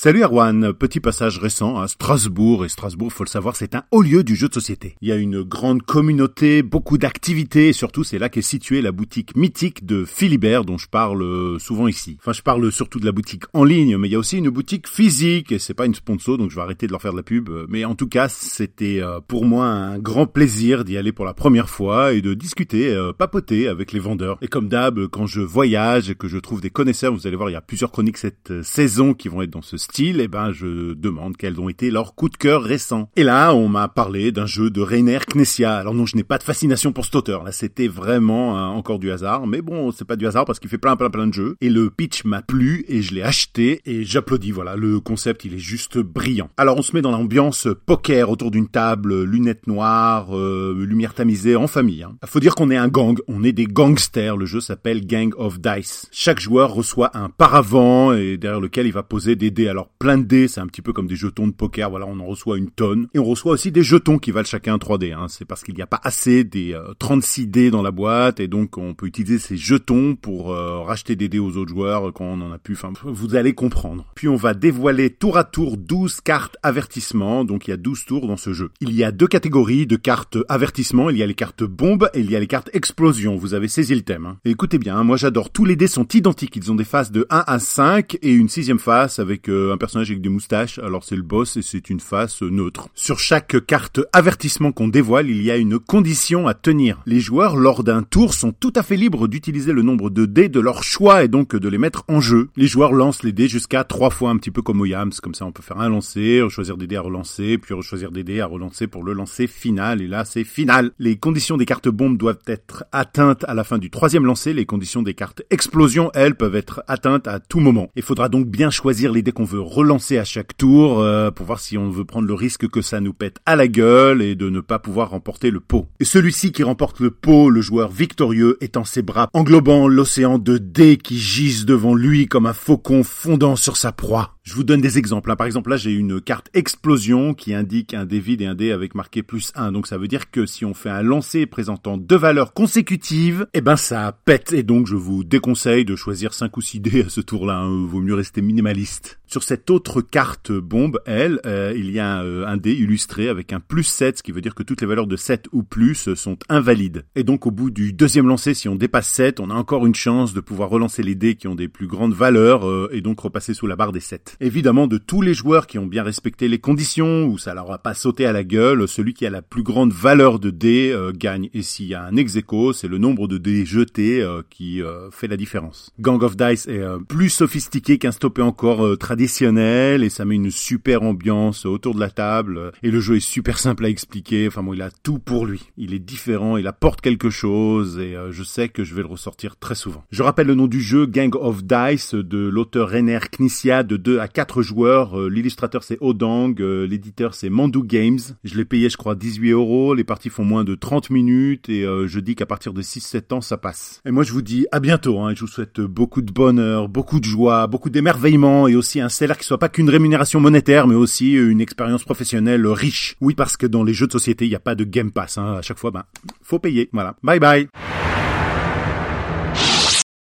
Salut Erwan, petit passage récent à Strasbourg, et Strasbourg, faut le savoir, c'est un haut lieu du jeu de société. Il y a une grande communauté, beaucoup d'activités, et surtout c'est là qu'est située la boutique mythique de Philibert, dont je parle euh, souvent ici. Enfin, je parle surtout de la boutique en ligne, mais il y a aussi une boutique physique, et c'est pas une sponsor, donc je vais arrêter de leur faire de la pub, euh, mais en tout cas, c'était euh, pour moi un grand plaisir d'y aller pour la première fois, et de discuter, papoter avec les vendeurs. Et comme d'hab, quand je voyage et que je trouve des connaisseurs, vous allez voir, il y a plusieurs chroniques cette saison qui vont être dans ce style, eh ben je demande quels ont été leurs coups de cœur récents. Et là, on m'a parlé d'un jeu de Rainer Knessia. Alors non, je n'ai pas de fascination pour cet auteur. Là, c'était vraiment hein, encore du hasard. Mais bon, c'est pas du hasard parce qu'il fait plein plein plein de jeux. Et le pitch m'a plu et je l'ai acheté et j'applaudis. Voilà, le concept, il est juste brillant. Alors on se met dans l'ambiance poker autour d'une table, lunettes noires, euh, lumière tamisée en famille. Hein. Faut dire qu'on est un gang, on est des gangsters. Le jeu s'appelle Gang of Dice. Chaque joueur reçoit un paravent et derrière lequel il va poser des dés. Alors plein de dés, c'est un petit peu comme des jetons de poker, voilà, on en reçoit une tonne. Et on reçoit aussi des jetons qui valent chacun 3D, hein. c'est parce qu'il n'y a pas assez des 36 euh, dés dans la boîte, et donc on peut utiliser ces jetons pour euh, racheter des dés aux autres joueurs quand on en a plus, enfin vous allez comprendre. Puis on va dévoiler tour à tour 12 cartes avertissement, donc il y a 12 tours dans ce jeu. Il y a deux catégories de cartes avertissement, il y a les cartes bombes et il y a les cartes explosion, vous avez saisi le thème. Hein. écoutez bien, hein, moi j'adore, tous les dés sont identiques, ils ont des faces de 1 à 5 et une sixième face avec euh, un personnage avec des moustaches, alors c'est le boss et c'est une face neutre. Sur chaque carte avertissement qu'on dévoile, il y a une condition à tenir. Les joueurs, lors d'un tour, sont tout à fait libres d'utiliser le nombre de dés de leur choix et donc de les mettre en jeu. Les joueurs lancent les dés jusqu'à trois fois, un petit peu comme au Yams, comme ça on peut faire un lancer, choisir des dés à relancer, puis choisir des dés à relancer pour le lancer final, et là c'est final. Les conditions des cartes bombes doivent être atteintes à la fin du troisième lancer, les conditions des cartes explosion, elles, peuvent être atteintes à tout moment. Il faudra donc bien choisir les dés qu'on veut relancer à chaque tour euh, pour voir si on veut prendre le risque que ça nous pète à la gueule et de ne pas pouvoir remporter le pot. Et celui-ci qui remporte le pot, le joueur victorieux, étend ses bras englobant l'océan de dés qui gisent devant lui comme un faucon fondant sur sa proie. Je vous donne des exemples. Hein. Par exemple, là, j'ai une carte explosion qui indique un dé vide et un dé avec marqué plus 1. Donc, ça veut dire que si on fait un lancer présentant deux valeurs consécutives, eh ben, ça pète. Et donc, je vous déconseille de choisir 5 ou 6 dés à ce tour-là. Hein. Vaut mieux rester minimaliste. Sur cette autre carte bombe, elle, euh, il y a un, dé illustré avec un plus 7, ce qui veut dire que toutes les valeurs de 7 ou plus sont invalides. Et donc, au bout du deuxième lancer, si on dépasse 7, on a encore une chance de pouvoir relancer les dés qui ont des plus grandes valeurs euh, et donc repasser sous la barre des 7 évidemment de tous les joueurs qui ont bien respecté les conditions, où ça leur a pas sauté à la gueule, celui qui a la plus grande valeur de dés euh, gagne. Et s'il y a un ex c'est le nombre de dés jetés euh, qui euh, fait la différence. Gang of Dice est plus sophistiqué qu'un stoppé encore traditionnel, et ça met une super ambiance autour de la table, et le jeu est super simple à expliquer, enfin bon, il a tout pour lui. Il est différent, il apporte quelque chose, et je sais que je vais le ressortir très souvent. Je rappelle le nom du jeu, Gang of Dice, de l'auteur Rainer Knizia, de 2 à 4 joueurs. Euh, l'illustrateur c'est Odang, euh, l'éditeur c'est Mandu Games. Je l'ai payé je crois 18 euros. Les parties font moins de 30 minutes et euh, je dis qu'à partir de 6-7 ans ça passe. Et moi je vous dis à bientôt. Hein, je vous souhaite beaucoup de bonheur, beaucoup de joie, beaucoup d'émerveillement et aussi un salaire qui soit pas qu'une rémunération monétaire mais aussi une expérience professionnelle riche. Oui parce que dans les jeux de société il n'y a pas de Game Pass. Hein. À chaque fois ben faut payer. Voilà. Bye bye.